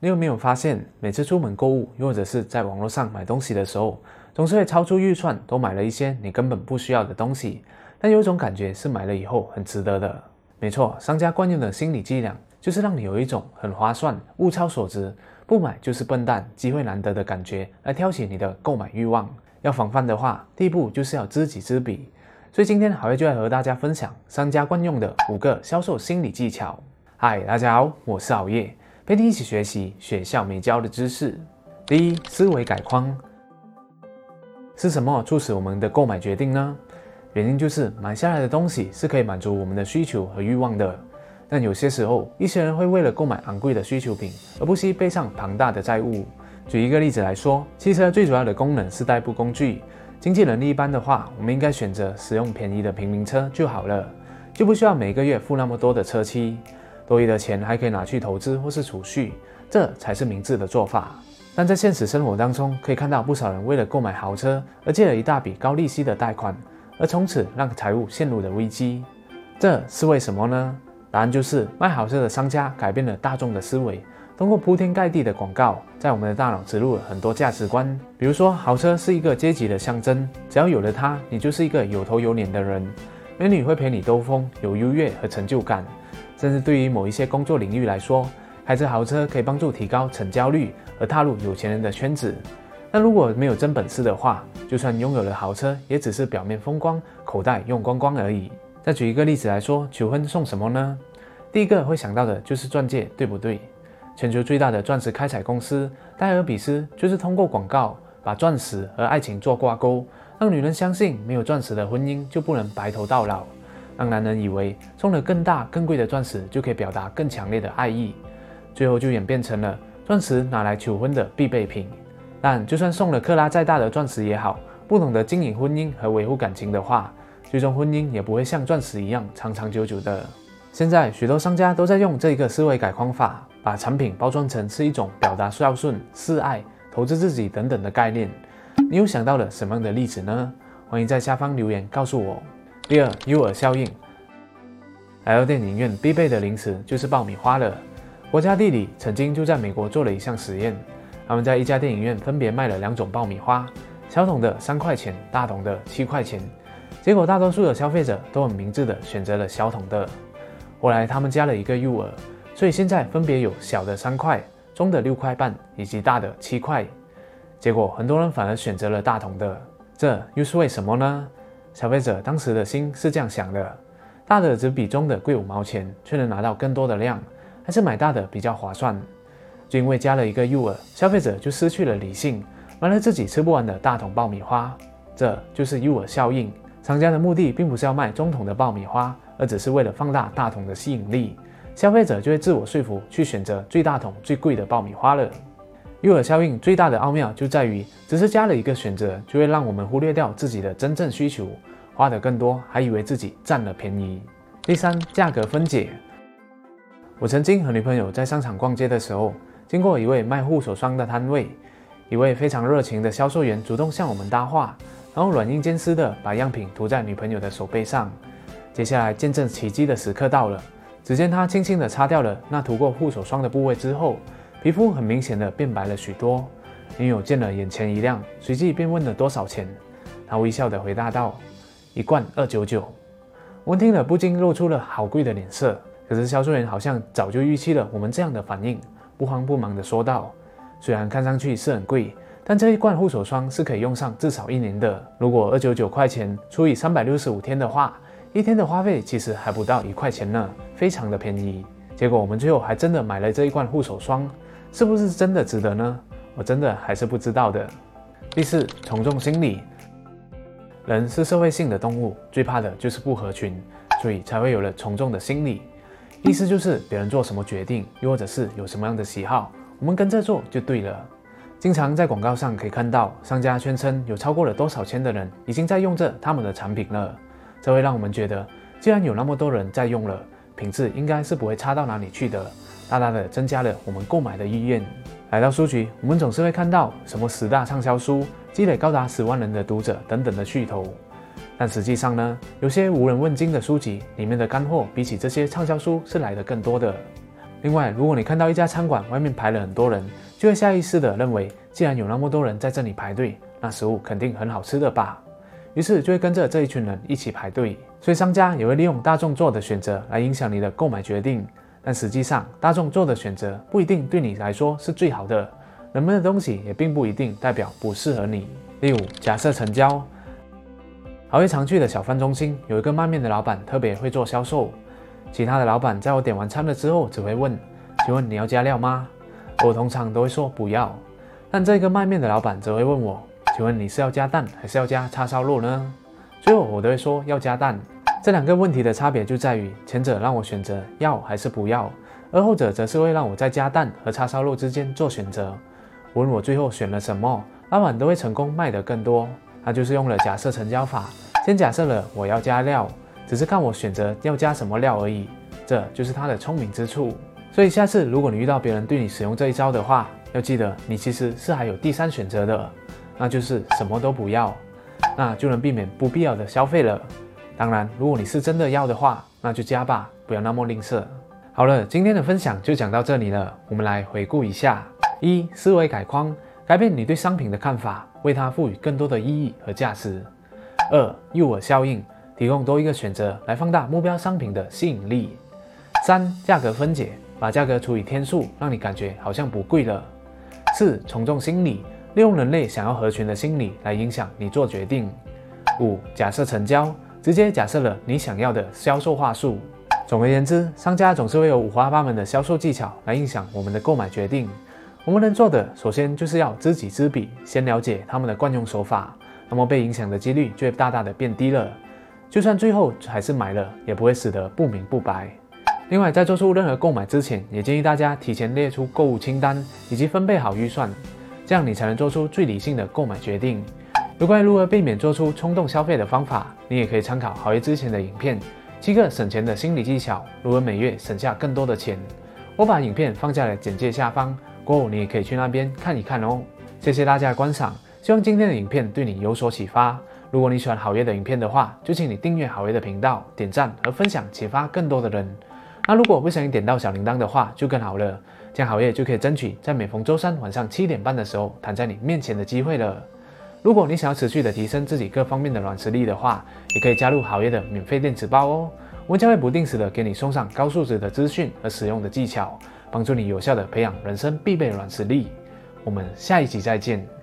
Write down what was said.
你有没有发现，每次出门购物，又或者是在网络上买东西的时候，总是会超出预算，都买了一些你根本不需要的东西，但有一种感觉是买了以后很值得的。没错，商家惯用的心理伎俩，就是让你有一种很划算、物超所值、不买就是笨蛋、机会难得的感觉，来挑起你的购买欲望。要防范的话，第一步就是要知己知彼。所以今天好业就来和大家分享商家惯用的五个销售心理技巧。嗨，大家好，我是熬夜。陪你一起学习学校没教的知识。第一，思维改框是什么促使我们的购买决定呢？原因就是买下来的东西是可以满足我们的需求和欲望的。但有些时候，一些人会为了购买昂贵的需求品，而不惜背上庞大的债务。举一个例子来说，汽车最主要的功能是代步工具，经济能力一般的话，我们应该选择使用便宜的平民车就好了，就不需要每个月付那么多的车期。多余的钱还可以拿去投资或是储蓄，这才是明智的做法。但在现实生活当中，可以看到不少人为了购买豪车而借了一大笔高利息的贷款，而从此让财务陷入了危机。这是为什么呢？答案就是卖豪车的商家改变了大众的思维，通过铺天盖地的广告，在我们的大脑植入了很多价值观。比如说，豪车是一个阶级的象征，只要有了它，你就是一个有头有脸的人。美女会陪你兜风，有优越和成就感。甚至对于某一些工作领域来说，开着豪车可以帮助提高成交率，而踏入有钱人的圈子。但如果没有真本事的话，就算拥有了豪车，也只是表面风光，口袋用光光而已。再举一个例子来说，求婚送什么呢？第一个会想到的就是钻戒，对不对？全球最大的钻石开采公司戴尔比斯就是通过广告把钻石和爱情做挂钩，让女人相信没有钻石的婚姻就不能白头到老。让男人以为送了更大、更贵的钻石就可以表达更强烈的爱意，最后就演变成了钻石拿来求婚的必备品。但就算送了克拉再大的钻石也好，不懂得经营婚姻和维护感情的话，最终婚姻也不会像钻石一样长长久久的。现在许多商家都在用这个思维改框法，把产品包装成是一种表达孝顺、示爱、投资自己等等的概念。你有想到了什么样的例子呢？欢迎在下方留言告诉我。第二，诱饵效应。来到电影院必备的零食就是爆米花了。国家地理曾经就在美国做了一项实验，他们在一家电影院分别卖了两种爆米花，小桶的三块钱，大桶的七块钱。结果大多数的消费者都很明智的选择了小桶的。后来他们加了一个诱饵，所以现在分别有小的三块、中的六块半以及大的七块。结果很多人反而选择了大桶的，这又是为什么呢？消费者当时的心是这样想的：大的只比中的贵五毛钱，却能拿到更多的量，还是买大的比较划算。就因为加了一个诱饵，消费者就失去了理性，买了自己吃不完的大桶爆米花。这就是诱饵效应。商家的目的并不是要卖中桶的爆米花，而只是为了放大大桶的吸引力，消费者就会自我说服去选择最大桶、最贵的爆米花了。诱饵效应最大的奥妙就在于，只是加了一个选择，就会让我们忽略掉自己的真正需求，花的更多，还以为自己占了便宜。第三，价格分解。我曾经和女朋友在商场逛街的时候，经过一位卖护手霜的摊位，一位非常热情的销售员主动向我们搭话，然后软硬兼施的把样品涂在女朋友的手背上。接下来，见证奇迹的时刻到了，只见他轻轻的擦掉了那涂过护手霜的部位之后。皮肤很明显的变白了许多，女友见了眼前一亮，随即便问了多少钱。他微笑的回答道：“一罐二九九。”我听了不禁露出了好贵的脸色。可是销售员好像早就预期了我们这样的反应，不慌不忙的说道：“虽然看上去是很贵，但这一罐护手霜是可以用上至少一年的。如果二九九块钱除以三百六十五天的话，一天的花费其实还不到一块钱呢，非常的便宜。结果我们最后还真的买了这一罐护手霜。”是不是真的值得呢？我真的还是不知道的。第四，从众心理。人是社会性的动物，最怕的就是不合群，所以才会有了从众的心理。意思就是别人做什么决定，又或者是有什么样的喜好，我们跟着做就对了。经常在广告上可以看到，商家宣称有超过了多少千的人已经在用着他们的产品了，这会让我们觉得，既然有那么多人在用了，品质应该是不会差到哪里去的。大大的增加了我们购买的意愿。来到书局，我们总是会看到什么十大畅销书，积累高达十万人的读者等等的噱头。但实际上呢，有些无人问津的书籍里面的干货，比起这些畅销书是来的更多的。另外，如果你看到一家餐馆外面排了很多人，就会下意识的认为，既然有那么多人在这里排队，那食物肯定很好吃的吧？于是就会跟着这一群人一起排队。所以商家也会利用大众做的选择来影响你的购买决定。但实际上，大众做的选择不一定对你来说是最好的。人们的东西也并不一定代表不适合你。第五，假设成交。好业常去的小贩中心有一个卖面的老板特别会做销售。其他的老板在我点完餐了之后，只会问：“请问你要加料吗？”我通常都会说不要。但这个卖面的老板则会问我：“请问你是要加蛋还是要加叉烧肉呢？”最后我都会说要加蛋。这两个问题的差别就在于，前者让我选择要还是不要，而后者则是会让我在加蛋和叉烧肉之间做选择。无论我最后选了什么，老板都会成功卖得更多。他就是用了假设成交法，先假设了我要加料。只是看我选择要加什么料而已，这就是他的聪明之处。所以下次如果你遇到别人对你使用这一招的话，要记得你其实是还有第三选择的，那就是什么都不要，那就能避免不必要的消费了。当然，如果你是真的要的话，那就加吧，不要那么吝啬。好了，今天的分享就讲到这里了。我们来回顾一下：一、思维改框，改变你对商品的看法，为它赋予更多的意义和价值；二、诱饵效应。提供多一个选择来放大目标商品的吸引力。三、价格分解，把价格除以天数，让你感觉好像不贵了。四、从众心理，利用人类想要合群的心理来影响你做决定。五、假设成交，直接假设了你想要的销售话术。总而言之，商家总是会有五花八门的销售技巧来影响我们的购买决定。我们能做的，首先就是要知己知彼，先了解他们的惯用手法，那么被影响的几率就会大大的变低了。就算最后还是买了，也不会死得不明不白。另外，在做出任何购买之前，也建议大家提前列出购物清单以及分配好预算，这样你才能做出最理性的购买决定。有关如何避免做出冲动消费的方法，你也可以参考好业之前的影片《七个省钱的心理技巧》，如何每月省下更多的钱。我把影片放在了简介下方，过后你也可以去那边看一看哦。谢谢大家的观赏，希望今天的影片对你有所启发。如果你喜欢好业的影片的话，就请你订阅好业的频道，点赞和分享，启发更多的人。那如果不小心点到小铃铛的话，就更好了，这样好业就可以争取在每逢周三晚上七点半的时候躺在你面前的机会了。如果你想要持续的提升自己各方面的软实力的话，也可以加入好业的免费电子报哦。我们将会不定时的给你送上高素质的资讯和使用的技巧，帮助你有效的培养人生必备软实力。我们下一集再见。